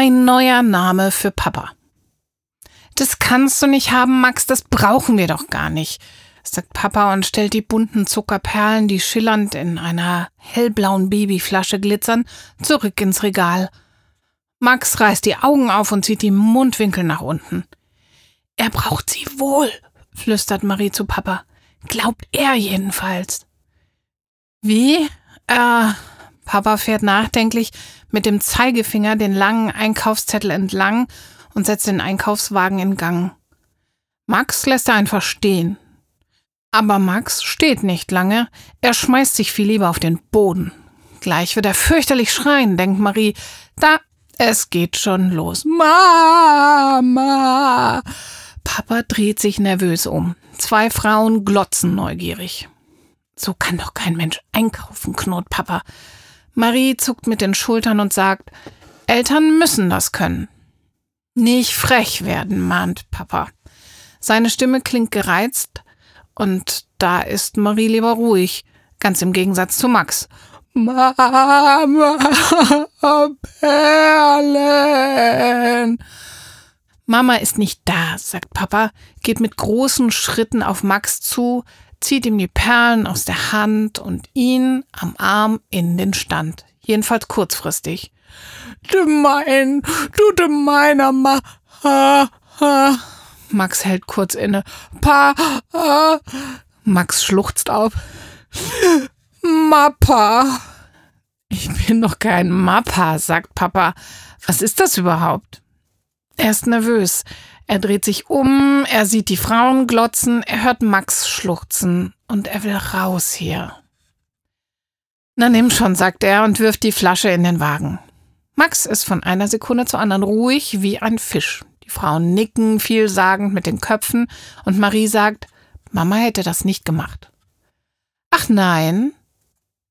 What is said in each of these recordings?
Ein neuer Name für Papa. Das kannst du nicht haben, Max, das brauchen wir doch gar nicht, sagt Papa und stellt die bunten Zuckerperlen, die schillernd in einer hellblauen Babyflasche glitzern, zurück ins Regal. Max reißt die Augen auf und zieht die Mundwinkel nach unten. Er braucht sie wohl, flüstert Marie zu Papa. Glaubt er jedenfalls. Wie? Äh, Papa fährt nachdenklich mit dem Zeigefinger den langen Einkaufszettel entlang und setzt den Einkaufswagen in Gang. Max lässt er einfach stehen. Aber Max steht nicht lange, er schmeißt sich viel lieber auf den Boden. Gleich wird er fürchterlich schreien, denkt Marie. Da, es geht schon los. Mama! Papa dreht sich nervös um. Zwei Frauen glotzen neugierig. So kann doch kein Mensch einkaufen, knurrt Papa. Marie zuckt mit den Schultern und sagt, Eltern müssen das können. Nicht frech werden, mahnt Papa. Seine Stimme klingt gereizt, und da ist Marie lieber ruhig, ganz im Gegensatz zu Max. Mama, Perlen. Mama ist nicht da, sagt Papa, geht mit großen Schritten auf Max zu, zieht ihm die Perlen aus der Hand und ihn am Arm in den Stand. Jedenfalls kurzfristig. Gemein, du gemeiner Ma. Ha, ha. Max hält kurz inne. Pa. Ha. Max schluchzt auf. Mappa. Ich bin doch kein Mappa, sagt Papa. Was ist das überhaupt? Er ist nervös. Er dreht sich um, er sieht die Frauen glotzen, er hört Max schluchzen und er will raus hier. Na nimm schon, sagt er und wirft die Flasche in den Wagen. Max ist von einer Sekunde zur anderen ruhig wie ein Fisch. Die Frauen nicken vielsagend mit den Köpfen und Marie sagt, Mama hätte das nicht gemacht. Ach nein,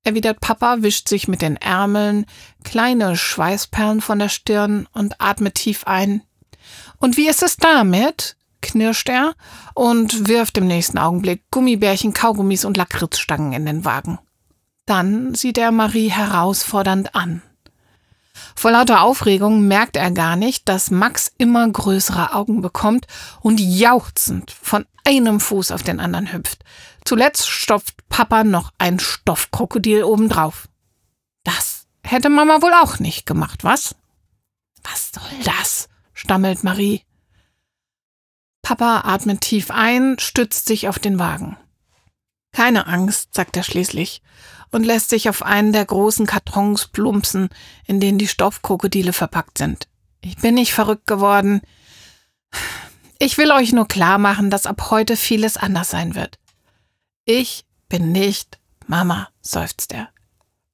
erwidert Papa, wischt sich mit den Ärmeln kleine Schweißperlen von der Stirn und atmet tief ein. Und wie ist es damit? knirscht er und wirft im nächsten Augenblick Gummibärchen, Kaugummis und Lakritzstangen in den Wagen. Dann sieht er Marie herausfordernd an. Vor lauter Aufregung merkt er gar nicht, dass Max immer größere Augen bekommt und jauchzend von einem Fuß auf den anderen hüpft. Zuletzt stopft Papa noch ein Stoffkrokodil obendrauf. Das hätte Mama wohl auch nicht gemacht, was? Was soll das? Stammelt Marie. Papa atmet tief ein, stützt sich auf den Wagen. Keine Angst, sagt er schließlich und lässt sich auf einen der großen Kartons plumpsen, in denen die Stoffkrokodile verpackt sind. Ich bin nicht verrückt geworden. Ich will euch nur klar machen, dass ab heute vieles anders sein wird. Ich bin nicht Mama, seufzt er.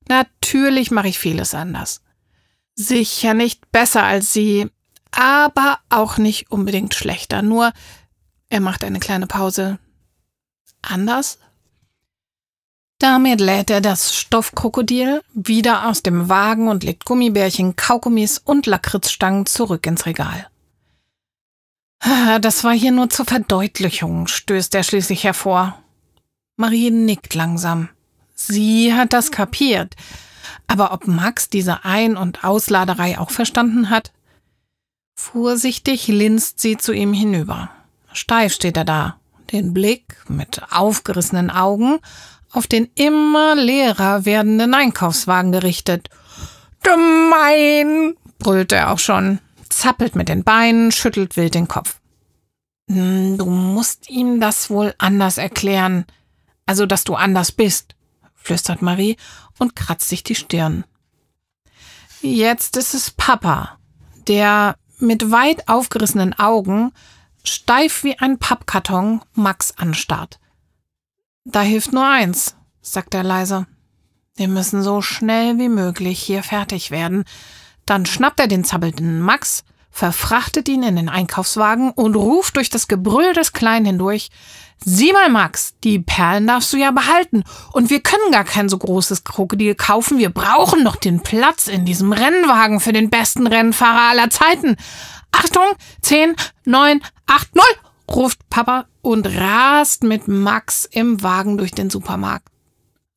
Natürlich mache ich vieles anders. Sicher nicht besser als sie, aber auch nicht unbedingt schlechter. Nur, er macht eine kleine Pause. Anders? Damit lädt er das Stoffkrokodil wieder aus dem Wagen und legt Gummibärchen, Kaugummis und Lakritzstangen zurück ins Regal. Das war hier nur zur Verdeutlichung, stößt er schließlich hervor. Marie nickt langsam. Sie hat das kapiert. Aber ob Max diese Ein- und Ausladerei auch verstanden hat? Vorsichtig linst sie zu ihm hinüber. Steif steht er da, den Blick mit aufgerissenen Augen auf den immer leerer werdenden Einkaufswagen gerichtet. Gemein, brüllt er auch schon, zappelt mit den Beinen, schüttelt wild den Kopf. Hm, du musst ihm das wohl anders erklären. Also, dass du anders bist, flüstert Marie und kratzt sich die Stirn. Jetzt ist es Papa, der mit weit aufgerissenen Augen, steif wie ein Pappkarton, Max anstarrt. Da hilft nur eins, sagt er leise. Wir müssen so schnell wie möglich hier fertig werden. Dann schnappt er den zappelnden Max, verfrachtet ihn in den Einkaufswagen und ruft durch das Gebrüll des Kleinen hindurch, Sieh mal, Max, die Perlen darfst du ja behalten. Und wir können gar kein so großes Krokodil kaufen. Wir brauchen noch den Platz in diesem Rennwagen für den besten Rennfahrer aller Zeiten. Achtung, zehn, neun, acht, null, ruft Papa und rast mit Max im Wagen durch den Supermarkt.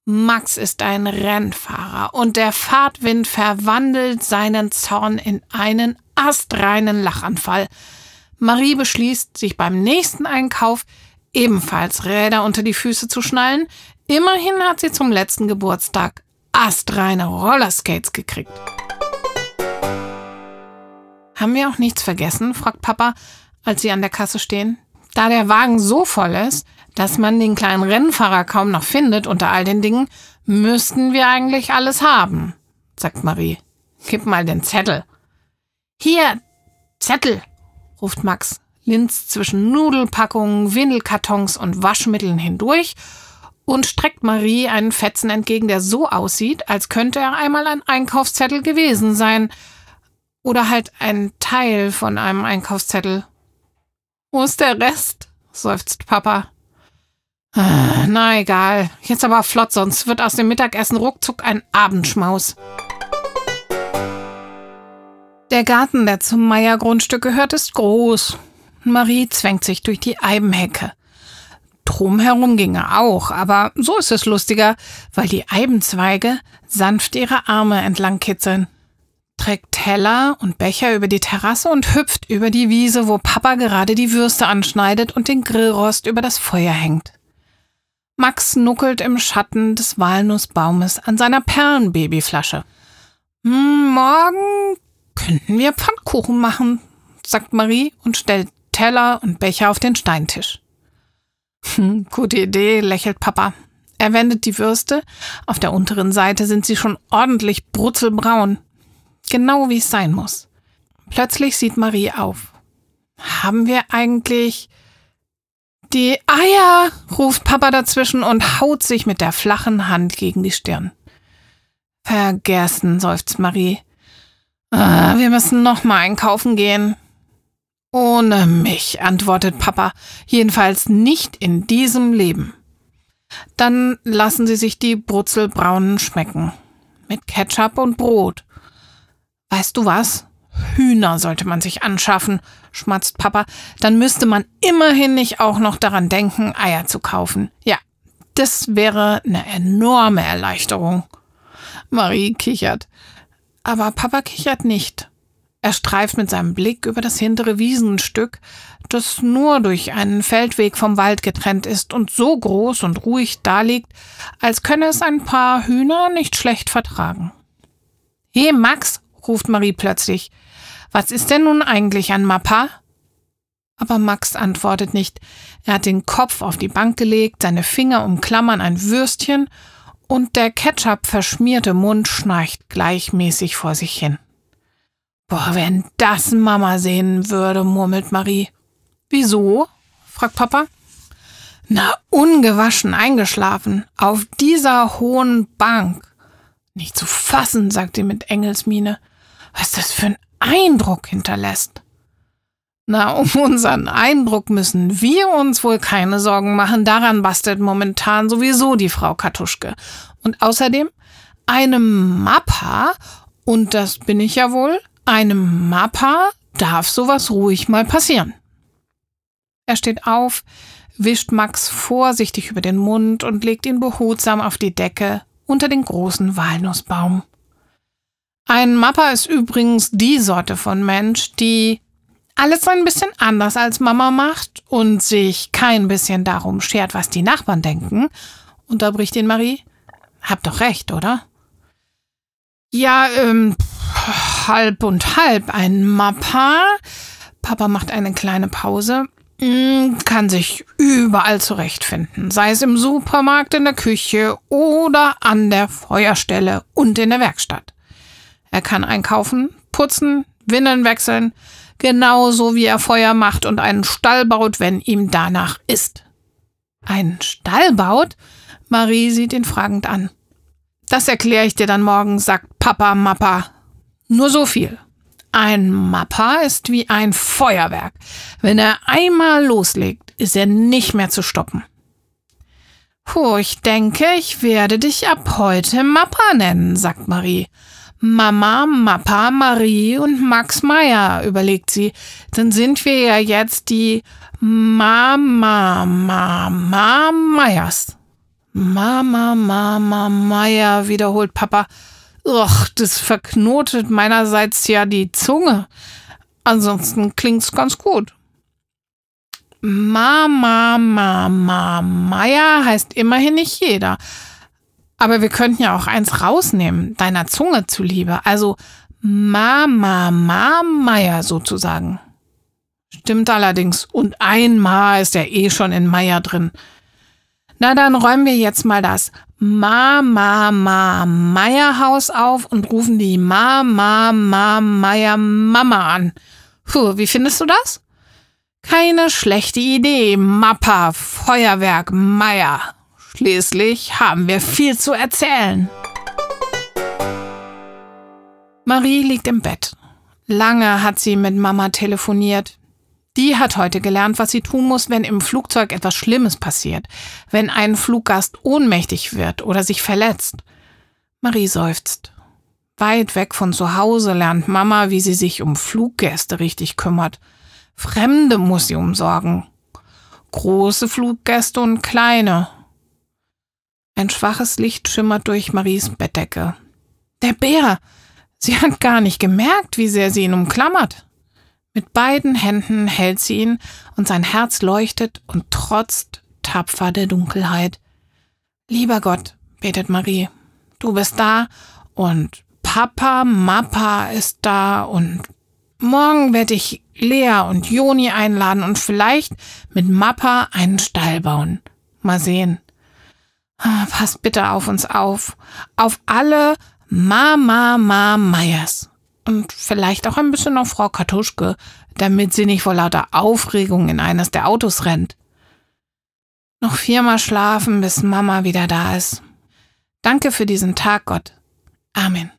Max ist ein Rennfahrer und der Fahrtwind verwandelt seinen Zorn in einen astreinen Lachanfall. Marie beschließt, sich beim nächsten Einkauf ebenfalls Räder unter die Füße zu schnallen. Immerhin hat sie zum letzten Geburtstag astreine Rollerskates gekriegt. Haben wir auch nichts vergessen? fragt Papa, als sie an der Kasse stehen. Da der Wagen so voll ist, dass man den kleinen Rennfahrer kaum noch findet unter all den Dingen, müssten wir eigentlich alles haben, sagt Marie. Gib mal den Zettel. Hier, Zettel, ruft Max, linst zwischen Nudelpackungen, Windelkartons und Waschmitteln hindurch und streckt Marie einen Fetzen entgegen, der so aussieht, als könnte er einmal ein Einkaufszettel gewesen sein. Oder halt ein Teil von einem Einkaufszettel. Wo ist der Rest? seufzt Papa. Ah, na egal. Jetzt aber flott, sonst wird aus dem Mittagessen ruckzuck ein Abendschmaus. Der Garten, der zum Meier-Grundstück gehört, ist groß. Marie zwängt sich durch die Eibenhecke. Drumherum ginge auch, aber so ist es lustiger, weil die Eibenzweige sanft ihre Arme entlang kitzeln. Trägt Teller und Becher über die Terrasse und hüpft über die Wiese, wo Papa gerade die Würste anschneidet und den Grillrost über das Feuer hängt. Max nuckelt im Schatten des Walnussbaumes an seiner Perlenbabyflasche. Hm, morgen könnten wir Pfannkuchen machen, sagt Marie und stellt Teller und Becher auf den Steintisch. Hm, gute Idee, lächelt Papa. Er wendet die Würste. Auf der unteren Seite sind sie schon ordentlich brutzelbraun. Genau wie es sein muss. Plötzlich sieht Marie auf. Haben wir eigentlich die Eier, ruft Papa dazwischen und haut sich mit der flachen Hand gegen die Stirn. Vergessen, seufzt Marie. Ah, wir müssen noch mal einkaufen gehen. Ohne mich, antwortet Papa, jedenfalls nicht in diesem Leben. Dann lassen sie sich die Brutzelbraunen schmecken. Mit Ketchup und Brot. Weißt du was? Hühner sollte man sich anschaffen, schmatzt Papa. Dann müsste man immerhin nicht auch noch daran denken, Eier zu kaufen. Ja, das wäre eine enorme Erleichterung. Marie kichert. Aber Papa kichert nicht. Er streift mit seinem Blick über das hintere Wiesenstück, das nur durch einen Feldweg vom Wald getrennt ist und so groß und ruhig daliegt, als könne es ein paar Hühner nicht schlecht vertragen. He, Max, ruft Marie plötzlich. Was ist denn nun eigentlich an Mappa? Aber Max antwortet nicht. Er hat den Kopf auf die Bank gelegt, seine Finger umklammern ein Würstchen und der Ketchup verschmierte Mund schnarcht gleichmäßig vor sich hin. Boah, wenn das Mama sehen würde, murmelt Marie. Wieso? fragt Papa. Na, ungewaschen eingeschlafen, auf dieser hohen Bank. Nicht zu fassen, sagt sie mit Engelsmiene. Was das für ein Eindruck hinterlässt. Na, um unseren Eindruck müssen wir uns wohl keine Sorgen machen. Daran bastelt momentan sowieso die Frau Kartuschke. Und außerdem, einem Mappa, und das bin ich ja wohl, einem Mappa darf sowas ruhig mal passieren. Er steht auf, wischt Max vorsichtig über den Mund und legt ihn behutsam auf die Decke unter den großen Walnussbaum. Ein Mappa ist übrigens die Sorte von Mensch, die alles ein bisschen anders als Mama macht und sich kein bisschen darum schert, was die Nachbarn denken, unterbricht ihn Marie. Hab doch recht, oder? Ja, ähm, halb und halb. Ein Mappa. Papa macht eine kleine Pause. Mm, kann sich überall zurechtfinden, sei es im Supermarkt, in der Küche oder an der Feuerstelle und in der Werkstatt. Er kann einkaufen, putzen, Windeln wechseln, genauso wie er Feuer macht und einen Stall baut, wenn ihm danach ist. Ein Stall baut? Marie sieht ihn fragend an. Das erkläre ich dir dann morgen, sagt Papa Mappa. Nur so viel. Ein Mappa ist wie ein Feuerwerk. Wenn er einmal loslegt, ist er nicht mehr zu stoppen. Puh, ich denke, ich werde dich ab heute Mappa nennen, sagt Marie. Mama, Mappa, Marie und Max Meyer, überlegt sie. Dann sind wir ja jetzt die Mama, Mama Meyers. Mama, Mama, Meier, wiederholt Papa. Och, das verknotet meinerseits ja die Zunge. Ansonsten klingt's ganz gut. Mama, Mama, Meier heißt immerhin nicht jeder. Aber wir könnten ja auch eins rausnehmen, deiner Zunge zuliebe. Also Mama, Mama, sozusagen. Stimmt allerdings. Und ein Ma ist ja eh schon in Meier drin. Na, dann räumen wir jetzt mal das Ma, Ma, Meierhaus auf und rufen die Ma, Ma, Ma, Meier Mama an. Puh, wie findest du das? Keine schlechte Idee, Mappa, Feuerwerk, Meier. Schließlich haben wir viel zu erzählen. Marie liegt im Bett. Lange hat sie mit Mama telefoniert. Die hat heute gelernt, was sie tun muss, wenn im Flugzeug etwas Schlimmes passiert, wenn ein Fluggast ohnmächtig wird oder sich verletzt. Marie seufzt. Weit weg von zu Hause lernt Mama, wie sie sich um Fluggäste richtig kümmert. Fremde muss sie umsorgen. Große Fluggäste und kleine. Ein schwaches Licht schimmert durch Maries Bettdecke. Der Bär! Sie hat gar nicht gemerkt, wie sehr sie ihn umklammert. Mit beiden Händen hält sie ihn und sein Herz leuchtet und trotzt tapfer der Dunkelheit. Lieber Gott, betet Marie, du bist da und Papa, Mappa ist da und morgen werde ich Lea und Joni einladen und vielleicht mit Mappa einen Stall bauen. Mal sehen. Ah, Passt bitte auf uns auf. Auf alle Mama Ma Meyers und vielleicht auch ein bisschen auf Frau Kartuschke, damit sie nicht vor lauter Aufregung in eines der Autos rennt. Noch viermal schlafen, bis Mama wieder da ist. Danke für diesen Tag, Gott. Amen.